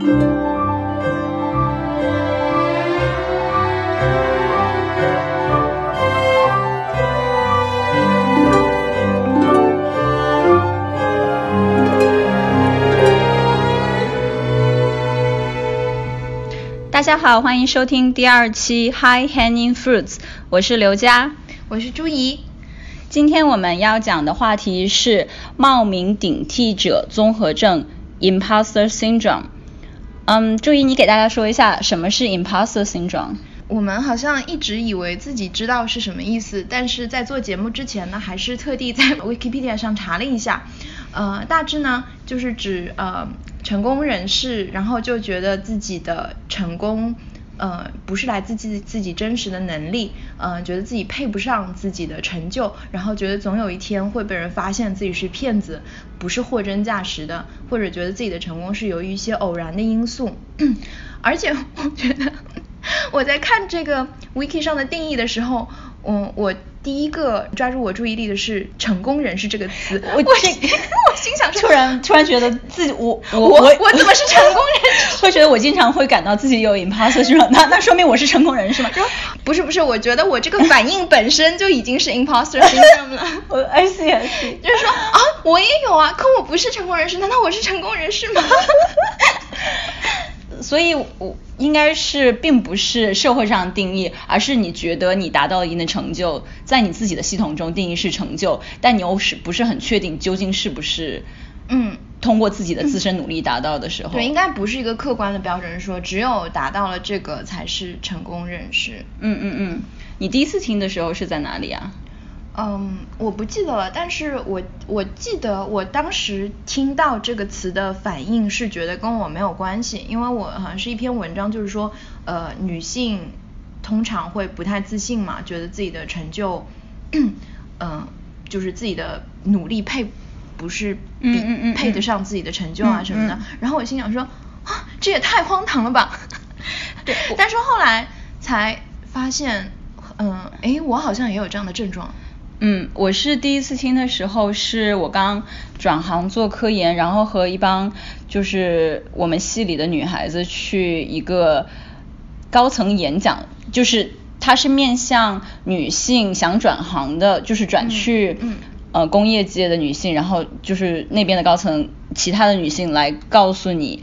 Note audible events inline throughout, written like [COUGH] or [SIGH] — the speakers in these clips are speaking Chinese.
大家好，欢迎收听第二期 High Hanging Fruits，我是刘佳，我是朱怡。今天我们要讲的话题是冒名顶替者综合症 （Imposter Syndrome）。嗯，注意，你给大家说一下什么是 Imposter Syndrome？我们好像一直以为自己知道是什么意思，但是在做节目之前呢，还是特地在 Wikipedia 上查了一下。呃，大致呢就是指呃成功人士，然后就觉得自己的成功呃不是来自自自己真实的能力，呃觉得自己配不上自己的成就，然后觉得总有一天会被人发现自己是骗子，不是货真价实的，或者觉得自己的成功是由于一些偶然的因素。[COUGHS] 而且我觉得 [LAUGHS] 我在看这个 Wiki 上的定义的时候，嗯我。第一个抓住我注意力的是“成功人士”这个词，我我 [LAUGHS] 心想，突然突然觉得自己我我我我怎么是成功人士？会觉得我经常会感到自己有 imposter 是吗？那那说明我是成功人士吗？不是不是，我觉得我这个反应本身就已经是 imposter syndrome 了。[LAUGHS] 我 I see I see，就是说啊，我也有啊，可我不是成功人士，难道我是成功人士吗？[LAUGHS] 所以，我应该是并不是社会上定义，而是你觉得你达到了一定的成就，在你自己的系统中定义是成就，但你又是不是很确定究竟是不是，嗯，通过自己的自身努力达到的时候，对，应该不是一个客观的标准，说只有达到了这个才是成功人士。嗯嗯嗯，你第一次听的时候是在哪里啊？嗯，我不记得了，但是我我记得我当时听到这个词的反应是觉得跟我没有关系，因为我好像是一篇文章，就是说，呃，女性通常会不太自信嘛，觉得自己的成就，嗯，[CLEARS THROAT] 就是自己的努力配不是比配得上自己的成就啊什么的，然后我心想说，啊，这也太荒唐了吧，对，[LAUGHS] 但是后来才发现，嗯，哎，我好像也有这样的症状。嗯，我是第一次听的时候，是我刚转行做科研，然后和一帮就是我们系里的女孩子去一个高层演讲，就是它是面向女性想转行的，就是转去呃工业界的女性，然后就是那边的高层其他的女性来告诉你。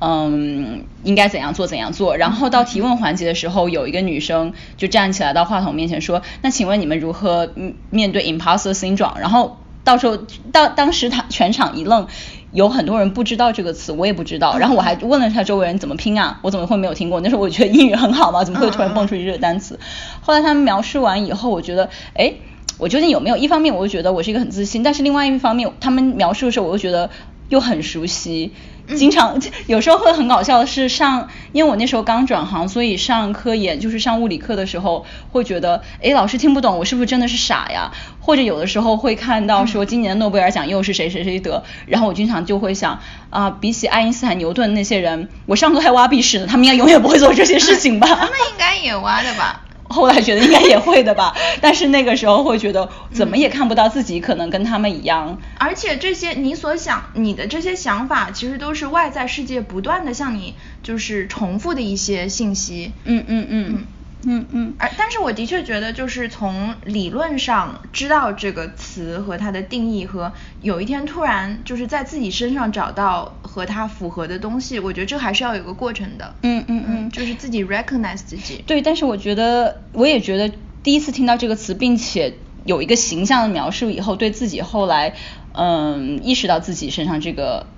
嗯，应该怎样做怎样做。然后到提问环节的时候，有一个女生就站起来到话筒面前说：“那请问你们如何面对 imposter syndrome？” 然后到时候到当时他全场一愣，有很多人不知道这个词，我也不知道。然后我还问了他周围人怎么拼啊，我怎么会没有听过？那时候我觉得英语很好嘛，怎么会突然蹦出一个单词？后来他们描述完以后，我觉得，哎，我究竟有没有？一方面我就觉得我是一个很自信，但是另外一方面他们描述的时候，我又觉得又很熟悉。经常有时候会很搞笑的是上，因为我那时候刚转行，所以上科研就是上物理课的时候，会觉得，哎，老师听不懂，我是不是真的是傻呀？或者有的时候会看到说今年诺贝尔奖又是谁谁谁得，然后我经常就会想，啊，比起爱因斯坦、牛顿那些人，我上课还挖鼻屎呢，他们应该永远不会做这些事情吧？他们应该也挖的吧？后来觉得应该也会的吧，但是那个时候会觉得怎么也看不到自己可能跟他们一样。而且这些你所想你的这些想法，其实都是外在世界不断的向你就是重复的一些信息。嗯嗯嗯。嗯嗯，而但是我的确觉得，就是从理论上知道这个词和它的定义，和有一天突然就是在自己身上找到和它符合的东西，我觉得这还是要有个过程的。嗯嗯嗯，就是自己 recognize 自己。对，但是我觉得，我也觉得第一次听到这个词，并且有一个形象的描述以后，对自己后来嗯意识到自己身上这个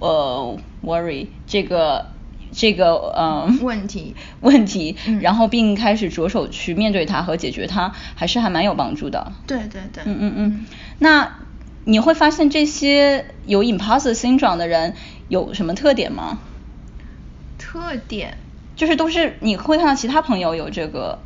呃 worry 这个。这个嗯问题 [LAUGHS] 问题，然后并开始着手去面对它和解决它，还是还蛮有帮助的。对对对，嗯嗯嗯。那你会发现这些有 imposter syndrome 的人有什么特点吗？特点就是都是你会看到其他朋友有这个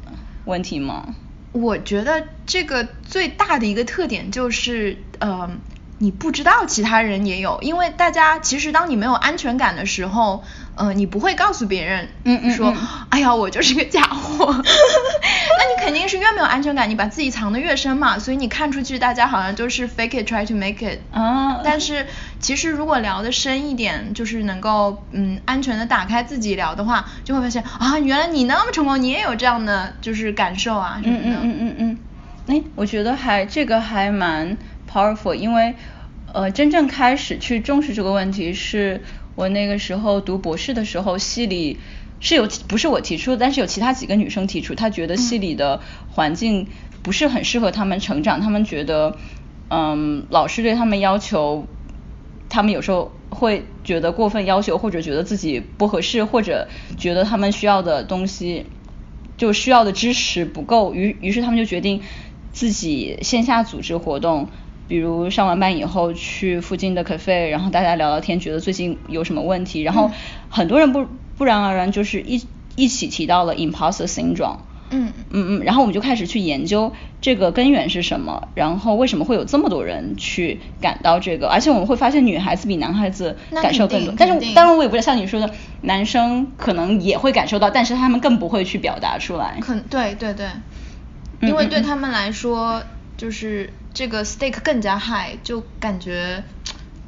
问题吗？我觉得这个最大的一个特点就是，嗯，你不知道其他人也有，因为大家其实当你没有安全感的时候，呃，你不会告诉别人，嗯嗯说嗯，哎呀，我就是个假货，[LAUGHS] 那你肯定是越没有安全感，你把自己藏得越深嘛，所以你看出去大家好像都是 fake it try to make it，啊，但是其实如果聊得深一点，就是能够嗯安全的打开自己聊的话，就会发现啊，原来你那么成功，你也有这样的就是感受啊什么的。嗯嗯嗯嗯嗯，哎，我觉得还这个还蛮 powerful，因为呃真正开始去重视这个问题是我那个时候读博士的时候，系里是有不是我提出，但是有其他几个女生提出，她觉得系里的环境不是很适合她们成长，她们觉得嗯老师对她们要求。她们有时候会觉得过分要求，或者觉得自己不合适，或者觉得她们需要的东西就需要的支持不够，于于是她们就决定自己线下组织活动，比如上完班以后去附近的 cafe，然后大家聊聊天，觉得最近有什么问题，然后很多人不不然而然就是一一起提到了 imposter syndrome。嗯。嗯嗯，然后我们就开始去研究这个根源是什么，然后为什么会有这么多人去感到这个，而且我们会发现女孩子比男孩子感受更多，但是当然我也不是像你说的，男生可能也会感受到，但是他们更不会去表达出来。可对对对，嗯因为对他们来说，就是这个 stake 更加 high，就感觉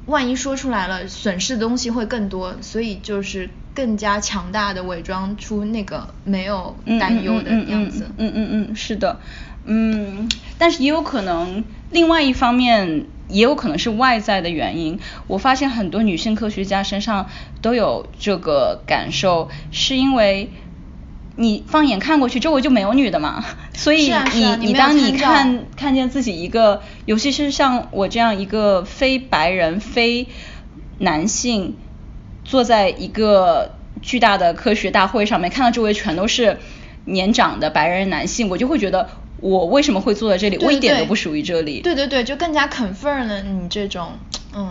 万一说出来了，损失的东西会更多，所以就是更加强大的伪装出那个没有担忧的样子。嗯嗯嗯嗯嗯嗯，是的，嗯，但是也有可能，另外一方面也有可能是外在的原因。我发现很多女性科学家身上都有这个感受，是因为。你放眼看过去，周围就没有女的嘛，[LAUGHS] 所以你、啊你你当你看看见自己一个，尤其是像我这样一个非白人、非男性，坐在一个巨大的科学大会上面，看到周围全都是年长的白人男性，我就会觉得我为什么会坐在这里？对我一点都不属于这里。对对对，就更加 confirm 了你这种，嗯。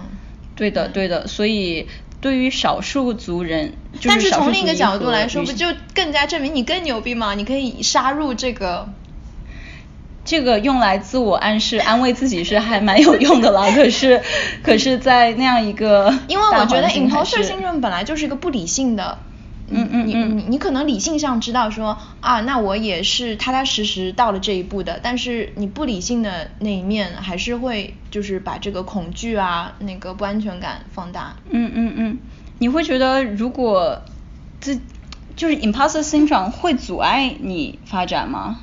对的，对的，所以对于少数族人，就但是从另一个角度来说，不就更加证明你更牛逼吗？你可以杀入这个。这个用来自我暗示、安慰自己是还蛮有用的啦。可是，可是，在那样一个因为我觉得大环境还 imposter 是 syndrome 本来就是一个不理性的。你嗯嗯嗯你你可能理性上知道说啊，那我也是踏踏实实到了这一步的，但是你不理性的那一面还是会就是把这个恐惧啊、那个不安全感放大。嗯嗯嗯，你会觉得如果自就是 imposter syndrome 会阻碍你发展吗？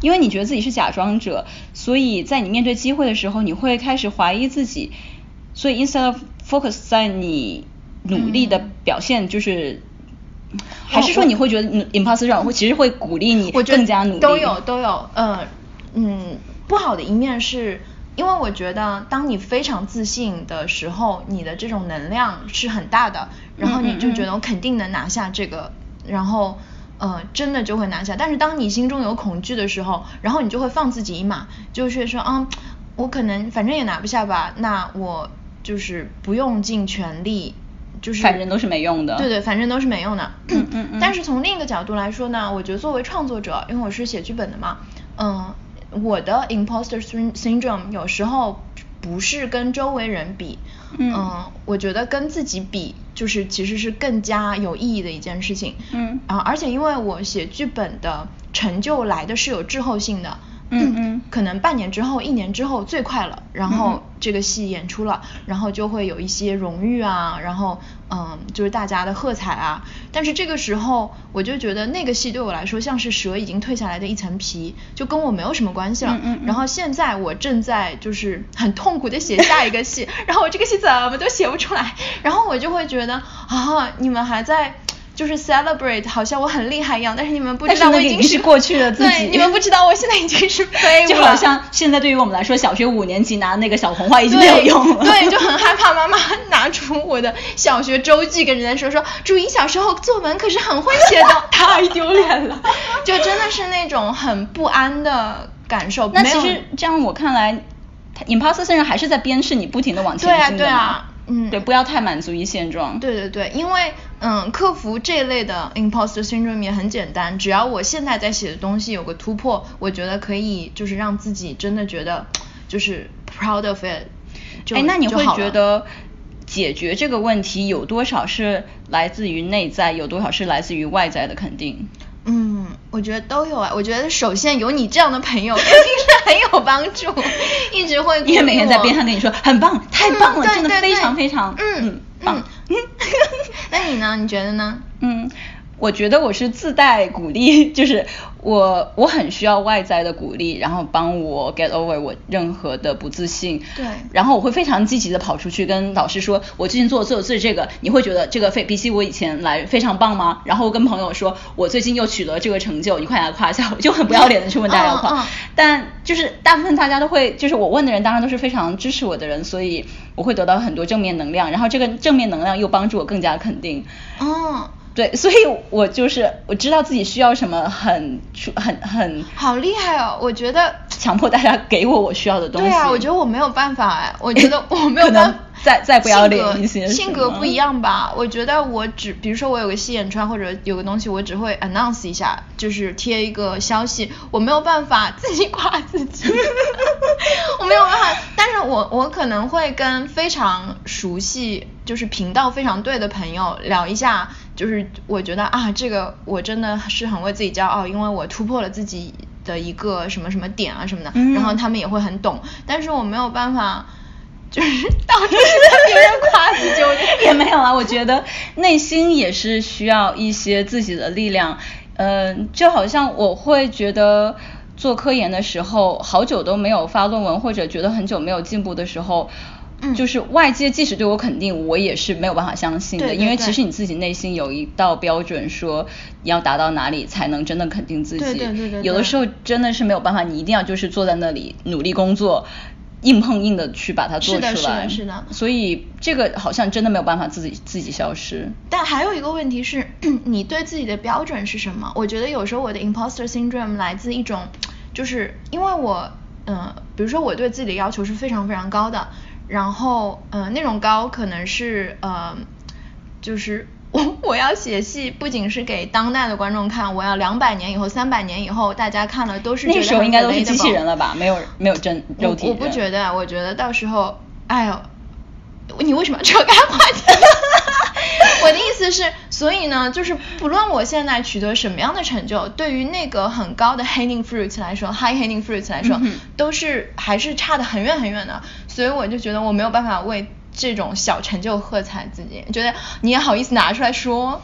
因为你觉得自己是假装者，所以在你面对机会的时候，你会开始怀疑自己，所以 instead of focus 在你努力的嗯表现，就是。还是说你会觉得 imposter 会其实会鼓励你更加努力？都有都有，呃，嗯，不好的一面是。因为我觉得，当你非常自信的时候，你的这种能量是很大的，然后你就觉得我肯定能拿下这个，然后呃，真的就会拿下。但是当你心中有恐惧的时候，然后你就会放自己一马，就是说，嗯，我可能反正也拿不下吧，那我就是不用尽全力，就是反正都是没用的对对，反正都是没用的。嗯嗯嗯但是从另一个角度来说呢，我觉得作为创作者，因为我是写剧本的嘛，嗯，我的 imposter syn- syndrome 有时候不是跟周围人比，嗯我觉得跟自己比，就是其实是更加有意义的一件事情。嗯啊，而且因为我写剧本的成就来的是有滞后性的。嗯嗯可能半年之后、一年之后最快了，然嗯后这个戏演出了，然后就会有一些荣誉啊，然后嗯，就是大家的喝彩啊。但是这个时候，我就觉得那个戏对我来说像是蛇已经蜕下来的一层皮，就跟我没有什么关系了。嗯嗯嗯然后现在我正在就是很痛苦的写下一个戏，[LAUGHS] 然后我这个戏怎么都写不出来，然后我就会觉得啊，你们还在。就是 celebrate，好像我很厉害一样，但是你们不知道我已经是过去的自己对，你们不知道我现在已经是 [LAUGHS] 废物了，就好像现在对于我们来说，小学五年级拿那个小红花已经没有用了。对，就很害怕妈妈拿出我的小学周记跟人家说说，朱茵小时候作文可是很会写的，[LAUGHS] 太丢脸了。[LAUGHS] 就真的是那种很不安的感受。那其实这样我看来他，imposter syndrome 还是在鞭笞你不停的往前对啊进的嘛对啊嗯对，不要太满足于现状。对对对，因为嗯，克服这类的 imposter syndrome 也很简单，只要我现在在写的东西有个突破，我觉得可以就是让自己真的觉得就是 proud of it。就哎，那你会觉得解决这个问题有多少是来自于内在，有多少是来自于外在的肯定？嗯，我觉得都有啊。我觉得首先有你这样的朋友 [LAUGHS] 肯定是很有帮助，[LAUGHS] 一直会因为每天在边上跟你说很棒，太棒了，真的非常非常嗯棒。嗯 [LAUGHS] 那你呢？你觉得呢？嗯，我觉得我是自带鼓励，就是我我很需要外在的鼓励，然后帮我 get over 我任何的不自信。对然后我会非常积极的跑出去跟老师说，我最近做做做这个，你会觉得这个非比起我以前来非常棒吗？然后跟朋友说，我最近又取得这个成就，你快来夸一下我，就很不要脸的去问大家夸。嗯嗯但就是大部分大家都会，就是我问的人当然都是非常支持我的人，所以我会得到很多正面能量，然后这个正面能量又帮助我更加肯定。哦，对，所以我就是我知道自己需要什么很，很很好厉害哦！我觉得强迫大家给我我需要的东西。对啊，我觉得我没有办法哎，我觉得我没有办法。再再不要脸一些性格不一样吧？我觉得我只，比如说我有个戏眼穿或者有个东西，我只会 announce 一下，就是贴一个消息，我没有办法自己夸自己，[LAUGHS] 我没有办法。但是我我可能会跟非常熟悉，就是频道非常对的朋友聊一下，就是我觉得啊，这个我真的是很为自己骄傲，因为我突破了自己的一个什么什么点啊什么的，嗯然后他们也会很懂，但是我没有办法。就是 [LAUGHS] 到处跟别人夸自己，也没有啊，我觉得内心也是需要一些自己的力量。嗯、就好像我会觉得做科研的时候，好久都没有发论文，或者觉得很久没有进步的时候。嗯就是外界即使对我肯定，我也是没有办法相信的，对对对因为其实你自己内心有一道标准，说你要达到哪里才能真的肯定自己。对对对对对有的时候真的是没有办法，你一定要就是坐在那里努力工作，硬碰硬的去把它做出来。是的是的所以这个好像真的没有办法自己自己消失。但还有一个问题是，[CLEARS THROAT] 你对自己的标准是什么？我觉得有时候我的 imposter syndrome 来自一种，就是因为我，呃，比如说我对自己的要求是非常非常高的，然后，呃，那种高可能是，呃，就是 [LAUGHS] 我我要写戏，不仅是给当代的观众看，我要两百年以后、三百年以后大家看了都是觉那时候应该都是机器人了吧？没有没有真肉体我我不觉得，我觉得到时候，哎呦，你为什么要扯开话题？[LAUGHS] 我的意思是，所以呢，就是不论我现在取得什么样的成就，对于那个很高的 hanging fruit 来说，high hanging fruit 来说，嗯都是还是差得很远很远的。所以我就觉得我没有办法为这种小成就喝彩自己，觉得你也好意思拿出来说，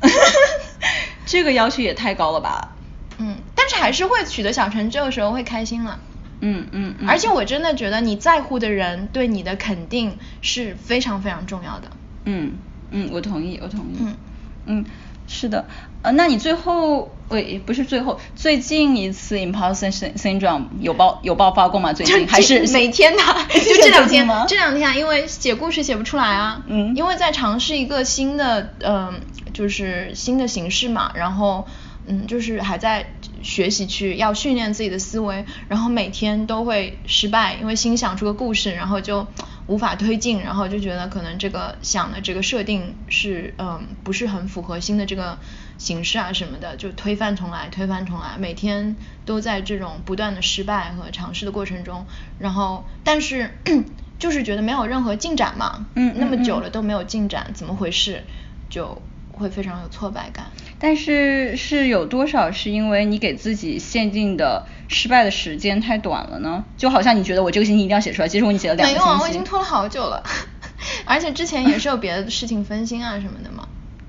[LAUGHS] 这个要求也太高了吧？嗯，但是还是会取得小成就的时候会开心了。嗯嗯嗯。而且我真的觉得你在乎的人对你的肯定是非常非常重要的。嗯嗯，我同意，我同意。嗯嗯，是的。呃，那你最后，呃，不是最后，最近一次 imposter syn- syndrome 有爆有爆发过吗？最近还是每天的，[LAUGHS] 就就这两天吗，这两天啊，因为写故事写不出来啊，嗯因为在尝试一个新的，嗯、就是新的形式嘛，然后，嗯，就是还在学习去要训练自己的思维，然后每天都会失败，因为新想出个故事，然后就无法推进，然后就觉得可能这个想的这个设定是，嗯，不是很符合新的这个形式啊什么的，就推翻重来，推翻重来，每天都在这种不断的失败和尝试的过程中，然后但是 [CLEARS THROAT] 就是觉得没有任何进展嘛，嗯嗯那么久嗯了都没有进展，怎么回事？就会非常有挫败感。但是是有多少是因为你给自己限定的失败的时间太短了呢？就好像你觉得我这个星期一定要写出来，其实我已经写了两个星期。没有啊，我已经拖了好久了，[LAUGHS] 而且之前也是有别的事情分心啊什么的嘛。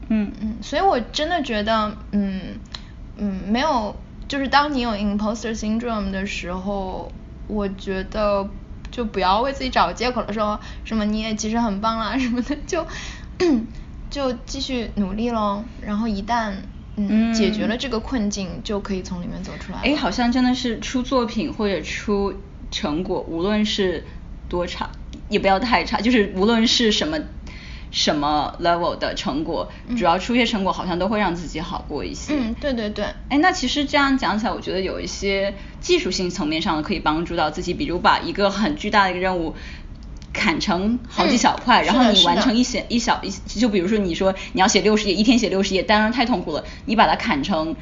嗯嗯，所以我真的觉得，嗯嗯，没有，就是当你有 imposter syndrome 的时候，我觉得就不要为自己找借口了，说什么你也其实很棒啦什么的，就 [COUGHS] 就继续努力喽。然后一旦嗯解决了这个困境，就可以从里面走出来了。哎，好像真的是出作品或者出成果，无论是多差，也不要太差，就是无论是什么什么 level 的成果，嗯主要出些成果，好像都会让自己好过一些。嗯，对对对。哎，那其实这样讲起来，我觉得有一些技术性层面上的可以帮助到自己，比如把一个很巨大的一个任务砍成好几嗯小块，是然后你完成一写一小一，就比如说你说你要写六十页，一天写六十页，当然太痛苦了，你把它砍成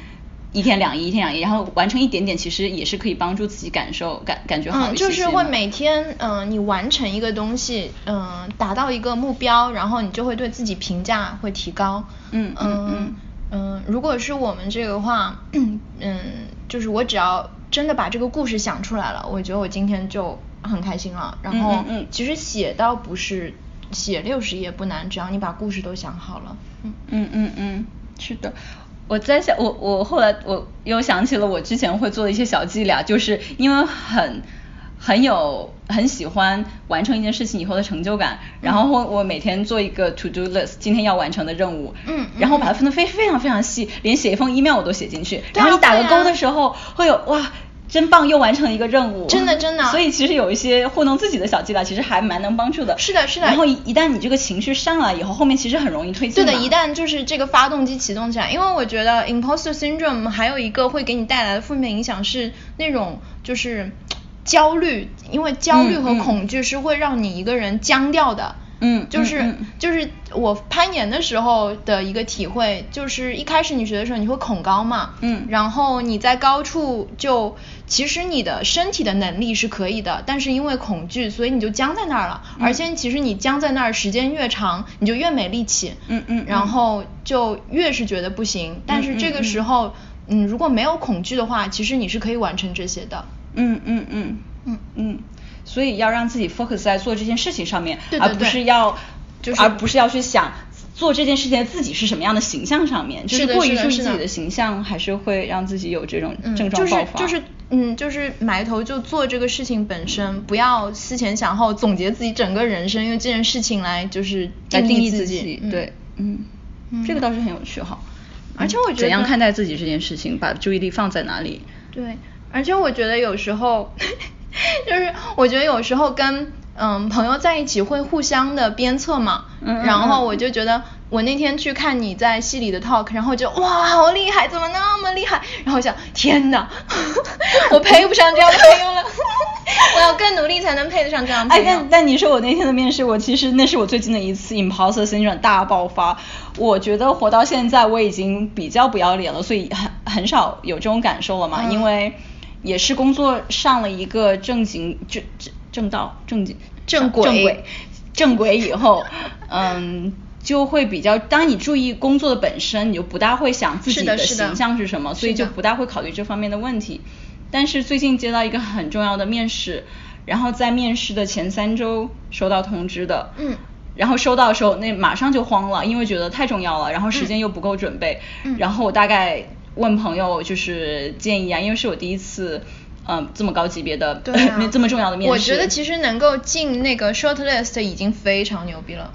一天两页，一天两页，然后完成一点点，其实也是可以帮助自己感受感感觉好嗯，一些就是会每天，嗯、你完成一个东西，嗯、达到一个目标，然后你就会对自己评价会提高。嗯嗯嗯嗯嗯如果是我们这个话，嗯，就是我只要真的把这个故事想出来了，我觉得我今天就很开心了。然后，其实写倒不是写六十页不难，只要你把故事都想好了。嗯嗯嗯嗯，是的。我在想，我我后来我又想起了我之前会做的一些小伎俩，就是因为很很有很喜欢完成一件事情以后的成就感，然后我我每天做一个 to do list，今天要完成的任务，嗯然后把它分得非非常非常细，连写一封 email 我都写进去，然后你打个勾的时候会有哇。真棒，又完成了一个任务。真的真的所以其实有一些糊弄自己的小伎俩，其实还蛮能帮助的。是的是的然后一一旦你这个情绪上来以后，后面其实很容易推进。对的，一旦就是这个发动机启动起来，因为我觉得 imposter syndrome 还有一个会给你带来的负面影响是那种就是焦虑，因为焦虑和恐惧是会让你一个人僵掉的。嗯、嗯嗯就是我攀岩的时候的一个体会，就是一开始你学的时候你会恐高嘛，嗯然后你在高处就其实你的身体的能力是可以的，但是因为恐惧，所以你就僵在那儿了，嗯。而且其实你僵在那儿时间越长，你就越没力气，嗯嗯嗯。然后就越是觉得不行，但是这个时候，嗯，如果没有恐惧的话，其实你是可以完成这些的。嗯嗯嗯。嗯。嗯，所以要让自己 focus 在做这件事情上面，对对而不是要，就是而不是要去想做这件事情的自己是什么样的形象上面，就是的过于注意自己的形象，还是会让自己有这种嗯，症状爆发。就是就是嗯，就是埋头就做这个事情本身，不要思前想后总结自己整个人生，用这件事情来就是来定义自自己，嗯对，嗯，嗯。这个倒是很有趣哈。而且我觉得怎样看待自己这件事情，把注意力放在哪里？对，而且我觉得有时候，[LAUGHS] 就是我觉得有时候跟嗯朋友在一起会互相的鞭策嘛，嗯嗯然后嗯我就觉得我那天去看你在戏里的 talk，然后就哇好厉害，怎么那么厉害？然后我想天哪，[LAUGHS] 我配不上这样的朋友了，[LAUGHS] 我要更努力才能配得上这样的哎，朋友。但但你说我那天的面试，我其实那是我最近的一次 imposter syndrome 大爆发。我觉得活到现在，我已经比较不要脸了，所以很很少有这种感受了嘛。嗯因为也是工作上了一个正经正正正道正经正轨正轨正轨以后，嗯。就会比较，当你注意工作的本身，你就不大会想自己的形象是什么，所以就不大会考虑这方面的问题。但是最近接到一个很重要的面试，然后在面试的前三周收到通知的，嗯然后收到的时候那马上就慌了，因为觉得太重要了，然后时间又不够准备，嗯然后我大概问朋友就是建议啊，因为是我第一次。嗯，这么高级别的，对啊 [LAUGHS] 这么重要的面试，我觉得其实能够进那个 short list 已经非常牛逼了。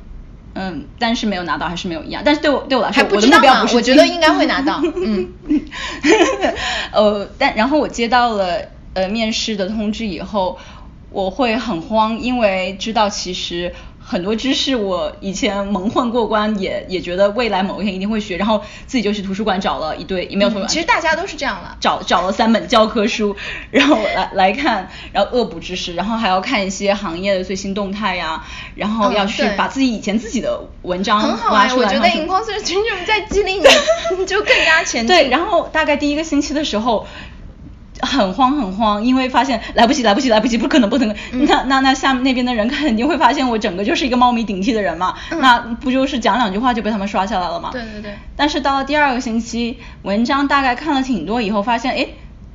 嗯，但是没有拿到还是没有一样。但是对我对我来说，还不我的知道嘛目标不是我觉得应该会拿到 [LAUGHS] 嗯呃，[LAUGHS] 但然后我接到了呃面试的通知以后，我会很慌，因为知道其实很多知识我以前蒙混过关，也也觉得未来某一天一定会学，然后自己就去图书馆找了一堆，也没有图书馆，嗯其实大家都是这样了。找找了三本教科书，然后来来看，然后恶补知识，然后还要看一些行业的最新动态呀，然后嗯要去把自己以前自己的文章很好哎，挖出来。我觉得然后 imposter syndrome 在激励你，你 [LAUGHS] 就更加前进。对，然后大概第一个星期的时候。很慌很慌，因为发现来不及来不及来不及，不可能不可能。嗯。那那那下面那边的人肯定会发现我整个就是一个冒名顶替的人嘛，嗯。那不就是讲两句话就被他们刷下来了嘛？对对对。但是到了第二个星期，文章大概看了挺多以后，发现哎，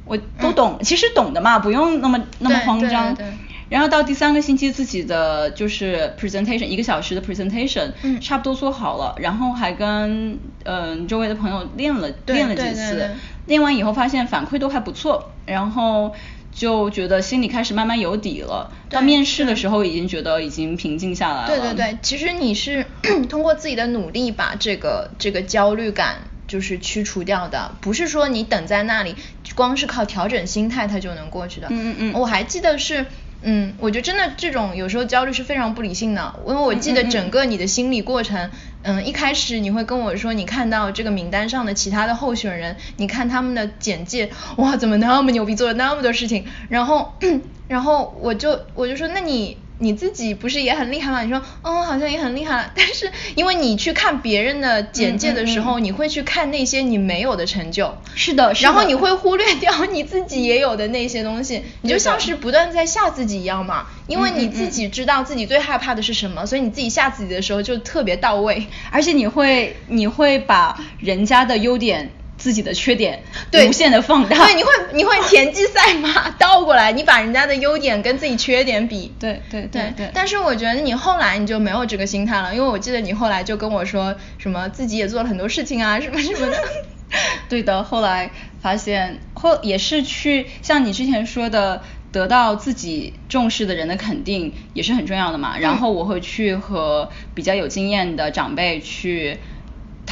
我都懂，其实懂的嘛，不用那么那么慌张。对。对然后到第三个星期，自己的就是 presentation 一个小时的 presentation，嗯。差不多做好了，然后还跟嗯、呃周围的朋友练了练了几次，练完以后发现反馈都还不错，然后就觉得心里开始慢慢有底了。到面试的时候已经觉得已经平静下来了。对对对，其实你是 [CLEARS THROAT] 通过自己的努力把这个这个焦虑感就是驱除掉的，不是说你等在那里，光是靠调整心态它就能过去的。嗯嗯嗯我还记得是。嗯，我觉得真的这种有时候焦虑是非常不理性的，因为我记得整个你的心理过程，嗯，嗯一开始你会跟我说，你看到这个名单上的其他的候选人，你看他们的简介，哇，怎么那么牛逼，做了那么多事情，然后，[CLEARS THROAT] 然后我就我就说，那你你自己不是也很厉害吗？你说，嗯，好像也很厉害，但是因为你去看别人的简介的时候，你会去看那些你没有的成就，是的，然后你会忽略掉你自己也有的那些东西，你就像是不断在吓自己一样嘛，因为你自己知道自己最害怕的是什么，所以你自己吓自己的时候就特别到位，而且你会你会把人家的优点。自己的缺点无限的放大，对，你会你会田忌赛马 [LAUGHS] 倒过来，你把人家的优点跟自己缺点比，对对对对。但是我觉得你后来你就没有这个心态了，因为我记得你后来就跟我说什么自己也做了很多事情啊，[LAUGHS] 什么什么的。[LAUGHS] 对的，后来发现后也是去像你之前说的，得到自己重视的人的肯定也是很重要的嘛。然后我会去和比较有经验的长辈去。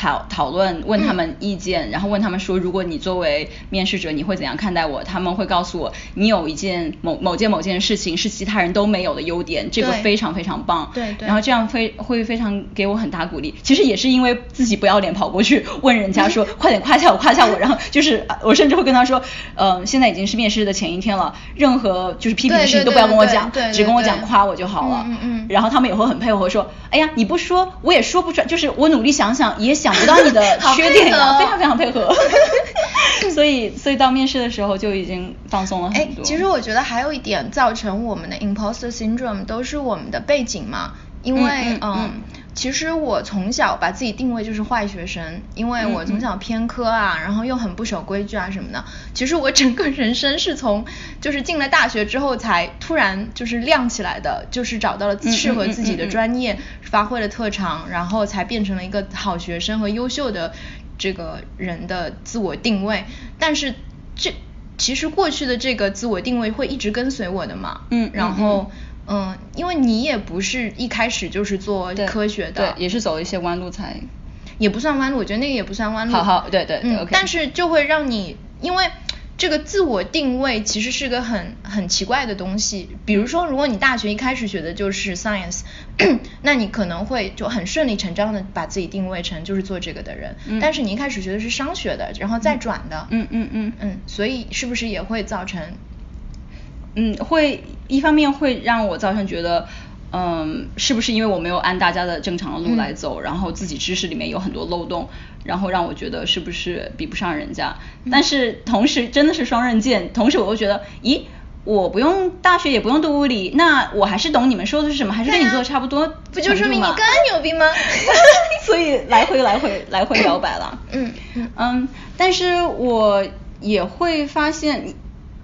讨讨论，问他们意见，然后问他们说，如果你作为面试者，你会怎样看待我？他们会告诉我，你有一件某某件某件事情是其他人都没有的优点，这个非常非常棒。对对。然后这样非会非常给我很大鼓励。其实也是因为自己不要脸跑过去问人家说，[LAUGHS] 快点夸下我，夸下我。然后就是 [LAUGHS] 我甚至会跟他说，呃，现在已经是面试的前一天了，任何就是批评的事情都不要跟我讲，只跟我讲夸我就好了。嗯嗯。然后他们也会很配合说，哎呀，你不说我也说不出来，就是我努力想想也想。想不到你的 [LAUGHS] 缺点呀，非常非常配合，[LAUGHS] 所以所以到面试的时候就已经放松了很多。其实我觉得还有一点造成我们的 imposter syndrome 都是我们的背景嘛，因为嗯。其实我从小把自己定位就是坏学生，因为我从小偏科啊，然后又很不守规矩啊什么的。其实我整个人生是从就是进了大学之后才突然就是亮起来的，就是找到了适合自己的专业，发挥了特长，然后才变成了一个好学生和优秀的这个人的自我定位。但是这其实过去的这个自我定位会一直跟随我的嘛，嗯，然后。嗯，因为你也不是一开始就是做科学的，对，也是走一些弯路才，也不算弯路，我觉得那个也不算弯路。好好，对对，嗯，但是就会让你，因为这个自我定位其实是个很很奇怪的东西。比如说，如果你大学一开始学的就是 science，[COUGHS] 那你可能会就很顺理成章的把自己定位成就是做这个的人。嗯。但是你一开始学的是商学的，然后再转的。嗯嗯嗯嗯。所以是不是也会造成？嗯，会一方面会让我造成觉得，嗯，是不是因为我没有按大家的正常的路来走，然后自己知识里面有很多漏洞，然后让我觉得是不是比不上人家？但是同时真的是双刃剑，同时我又觉得，咦，我不用大学也不用读物理，那我还是懂你们说的是什么，还是跟你做的差不多，不就说明你更牛逼吗？[LAUGHS] 所以来回来回来回摇摆了。嗯嗯，但是我也会发现。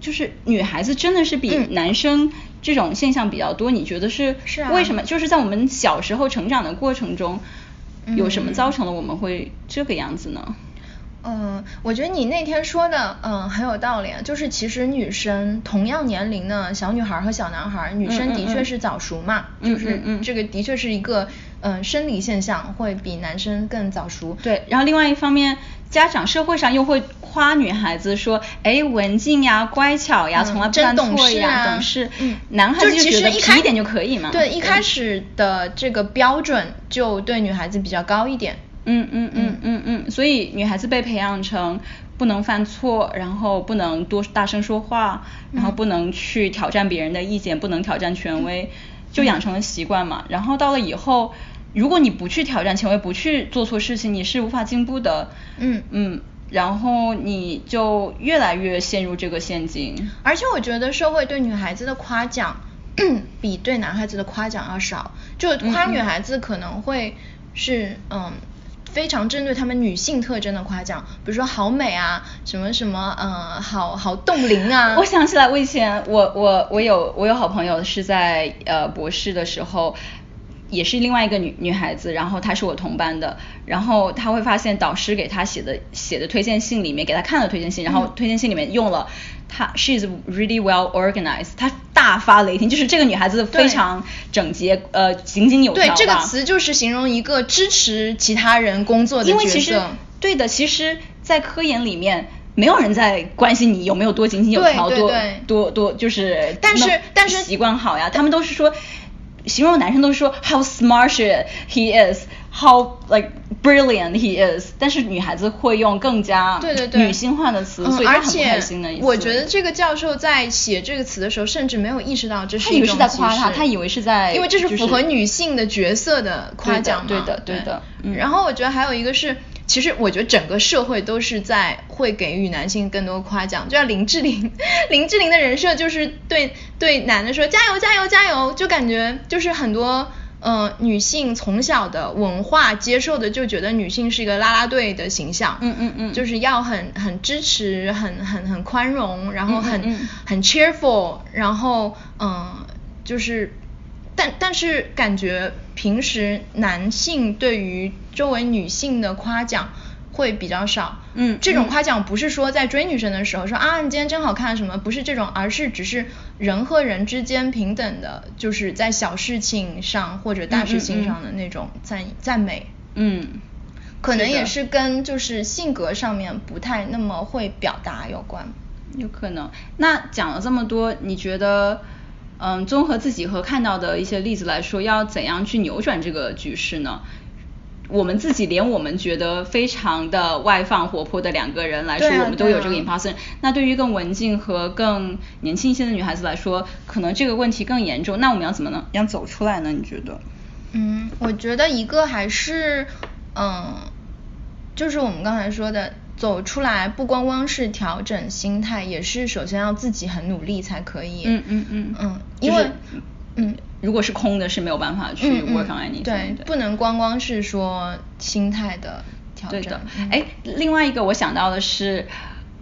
就是女孩子真的是比男生这种现象比较多，你觉得是为什么？就是在我们小时候成长的过程中，有什么造成了我们会这个样子呢？嗯，我觉得你那天说的嗯很有道理，就是其实女生同样年龄的小女孩和小男孩，女生的确是早熟嘛，就是这个的确是一个嗯生理现象，会比男生更早熟。对，然后另外一方面。家长社会上又会夸女孩子说，哎，文静呀，乖巧呀，从来不犯错呀，懂事。嗯，男孩子就觉得皮一点就可以嘛。对，一开始的这个标准就对女孩子比较高一点。嗯嗯嗯嗯嗯，所以女孩子被培养成不能犯错，然后不能多大声说话，然后不能去挑战别人的意见，不能挑战权威，就养成了习惯嘛。然后到了以后。如果你不去挑战权威，不去做错事情，你是无法进步的。嗯嗯，然后你就越来越陷入这个陷阱。而且我觉得社会对女孩子的夸奖比对男孩子的夸奖要少，就夸女孩子可能会是嗯非常针对他们女性特征的夸奖，比如说好美啊，什么什么嗯好好冻龄啊。[LAUGHS] 我想起来，我以前我我我有我有好朋友是在呃博士的时候。也是另外一个女女孩子，然后她是我同班的，然后她会发现导师给她写的写的推荐信里面，给她看了推荐信，然后推荐信里面用了她 she's really well organized，她大发雷霆，就是这个女孩子非常整洁，呃井井有条对，这个词就是形容一个支持其他人工作的角色。对的，其实，在科研里面，没有人在关心你有没有多井井有条，多多多就是但是但是习惯好呀，他们都是说。形容男生都说 how smart he is，how like brilliant he is，但是女孩子会用更加对对对。女性化的词，嗯所以她很开心的意思。我觉得这个教授在写这个词的时候，甚至没有意识到这是他以为是在一种夸他，视。他以为是在，因为这是就是符合女性的角色的夸奖嘛。对的对的对的嗯。然后我觉得还有一个是，其实我觉得整个社会都是在会给予男性更多夸奖，就像林志玲，[LAUGHS] 林志玲的人设就是对对男的说加油加油加油，就感觉就是很多。呃，女性从小的文化接受的就觉得女性是一个啦啦队的形象，嗯嗯嗯就是要很很支持，很很很宽容，然后很嗯嗯嗯很 cheerful，然后嗯，就是，但但是感觉平时男性对于周围女性的夸奖会比较少。嗯这种嗯夸奖不是说在追女生的时候说啊你今天真好看什么，不是这种，而是只是人和人之间平等的，就是在小事情上或者大事情上的那种赞赞美。嗯，可能也是跟就是性格上面不太那么会表达有关。有可能。那讲了这么多，你觉得，嗯，综合自己和看到的一些例子来说，要怎样去扭转这个局势呢？我们自己连我们觉得非常的外放活泼的两个人来说，对啊我们都有这个对啊 imposter。那对于更文静和更年轻一些的女孩子来说，可能这个问题更严重。那我们要怎么能要走出来呢？你觉得？嗯，我觉得一个还是，嗯，就是我们刚才说的，走出来不光光是调整心态，也是首先要自己很努力才可以。嗯嗯嗯嗯，就是因为，嗯。如果是空的，是没有办法去 work on anything 对，的不能光光是说心态的调整。对的嗯，哎，另外一个我想到的是，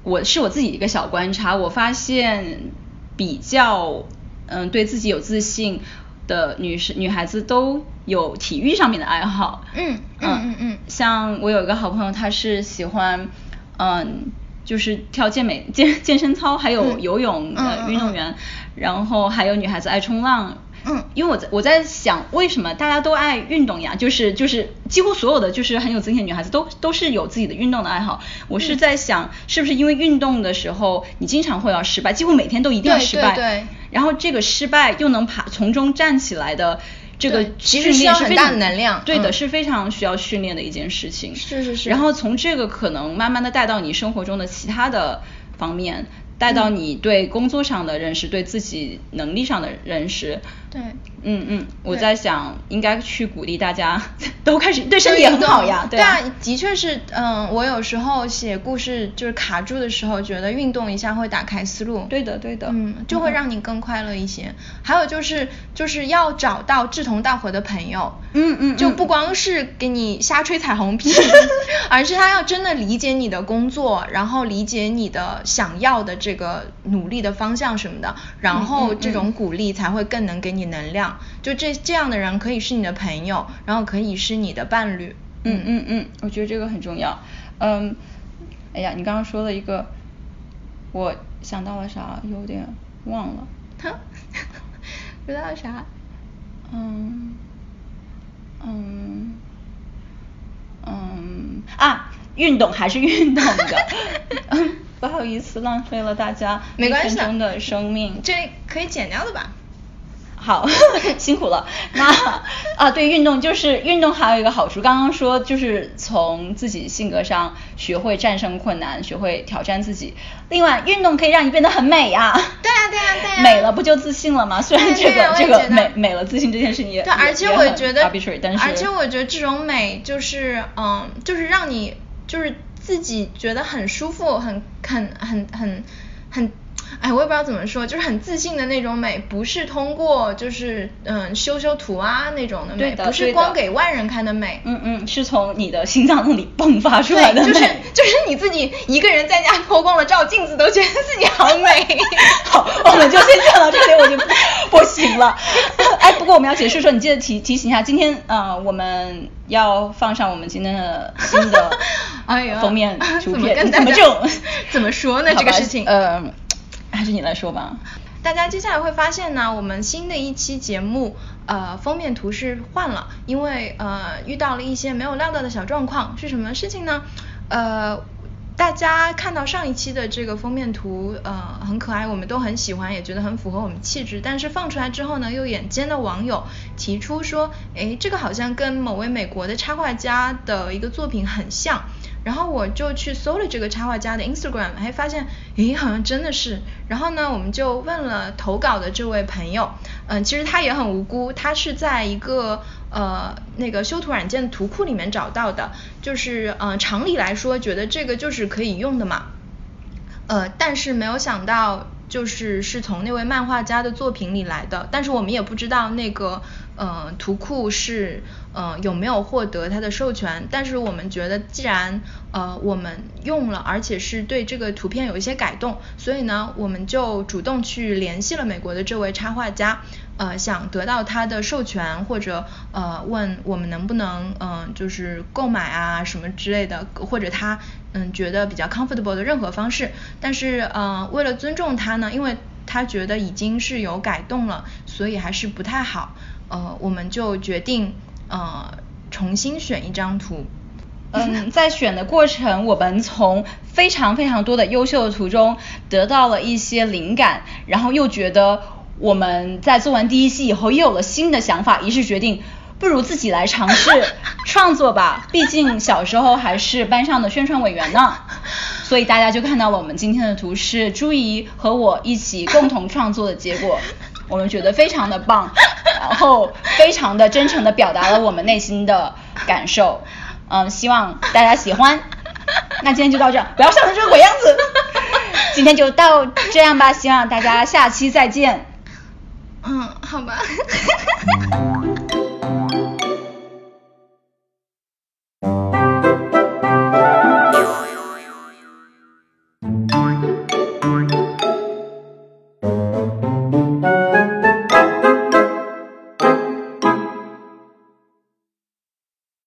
我是我自己一个小观察，我发现比较嗯对自己有自信的女生女孩子都有体育上面的爱好。嗯嗯嗯嗯像我有一个好朋友，她是喜欢嗯。就是跳健美 [LAUGHS] 健健身操，还有嗯游泳的运动员，然后还有女孩子爱冲浪，嗯因为我在我在想，为什么大家都爱运动呀？就是就是几乎所有的就是很有自信的女孩子都都是有自己的运动的爱好。我是在想，是不是因为运动的时候你经常会要失败，几乎每天都一定要失败，对对然后这个失败又能爬从中站起来的。这个其实训需要很大练是非常的能量对的，嗯是非常需要训练的一件事情。是是是然后从这个可能慢慢的带到你生活中的其他的方面，带到嗯你对工作上的认识，对自己能力上的认识。对嗯嗯，我在想应该去鼓励大家 [LAUGHS] 都开始对身体也很好呀，对啊。的确是，嗯，我有时候写故事就是卡住的时候，觉得运动一下会打开思路。对的对的嗯，就会让你更快乐一些。还有就是，就是要找到志同道合的朋友。嗯嗯嗯就不光是给你瞎吹彩虹屁，[LAUGHS] 而是他要真的理解你的工作，然后理解你的想要的这个努力的方向什么的，然后这种鼓励才会更能给你能量。就这这样的人可以是你的朋友，然后可以是你的伴侣。嗯嗯嗯，我觉得这个很重要。嗯，哎呀，你刚刚说了一个，我想到了啥，有点忘了。[LAUGHS] 不知道啥？嗯嗯嗯啊，运动还是运动的。[LAUGHS] 嗯，不好意思，浪费了大家一没关系的生命。这可以剪掉的吧？好，[LAUGHS] 辛苦了。那啊，对运动就是运动还有一个好处，刚刚说就是从自己性格上学会战胜困难，学会挑战自己。另外，运动可以让你变得很美呀。[LAUGHS] 对啊对啊对啊美了不就自信了吗？虽然这个这个美美了自信这件事情也对，而且我觉得 arbitrary，但是而且我觉得这种美就是，嗯，就是让你就是自己觉得很舒服，很很很很很。哎，我也不知道怎么说，就是很自信的那种美，不是通过就是嗯修修图啊那种的美，的不是光给外人看的美。嗯嗯，是从你的心脏那里迸发出来，的美。就是就是你自己一个人在家脱光了照镜子都觉得自己好美。[LAUGHS] 好，我们就先讲到这里，我就 [LAUGHS] 不行了。哎，不过我们要解释说，你记得提提醒一下，今天呃我们要放上我们今天的新的 [LAUGHS] 哎呀封面图怎么片，怎么这种怎么说呢这个事情呃，还是你来说吧。大家接下来会发现呢，我们新的一期节目，呃，封面图是换了，因为呃遇到了一些没有料到的小状况，是什么事情呢？呃，大家看到上一期的这个封面图，呃，很可爱，我们都很喜欢，也觉得很符合我们气质。但是放出来之后呢，又眼尖的网友提出说，哎，这个好像跟某位美国的插画家的一个作品很像。然后我就去搜了这个插画家的 Instagram，还发现，诶，好像真的是。然后呢，我们就问了投稿的这位朋友，嗯，其实他也很无辜，他是在一个呃那个修图软件图库里面找到的，就是嗯常理来说，觉得这个就是可以用的嘛，呃，但是没有想到。就是是从那位漫画家的作品里来的，但是我们也不知道那个呃图库是呃有没有获得他的授权，但是我们觉得既然呃我们用了，而且是对这个图片有一些改动，所以呢我们就主动去联系了美国的这位插画家。呃，想得到他的授权，或者呃问我们能不能嗯就是购买啊什么之类的，或者他嗯觉得比较 comfortable 的任何方式。但是呃为了尊重他呢，因为他觉得已经是有改动了，所以还是不太好。呃，我们就决定呃重新选一张图。[LAUGHS] 嗯，在选的过程，我们从非常非常多的优秀的图中得到了一些灵感，然后又觉得。我们在做完第一期以后，又有了新的想法，于是决定不如自己来尝试创作吧。[LAUGHS] 毕竟小时候还是班上的宣传委员呢，所以大家就看到了我们今天的图是朱怡和我一起共同创作的结果。[LAUGHS] 我们觉得非常的棒，然后非常的真诚的表达了我们内心的感受。嗯，希望大家喜欢。[LAUGHS] 那今天就到这，不要笑成这个鬼样子。今天就到这样吧，希望大家下期再见。嗯，好吧。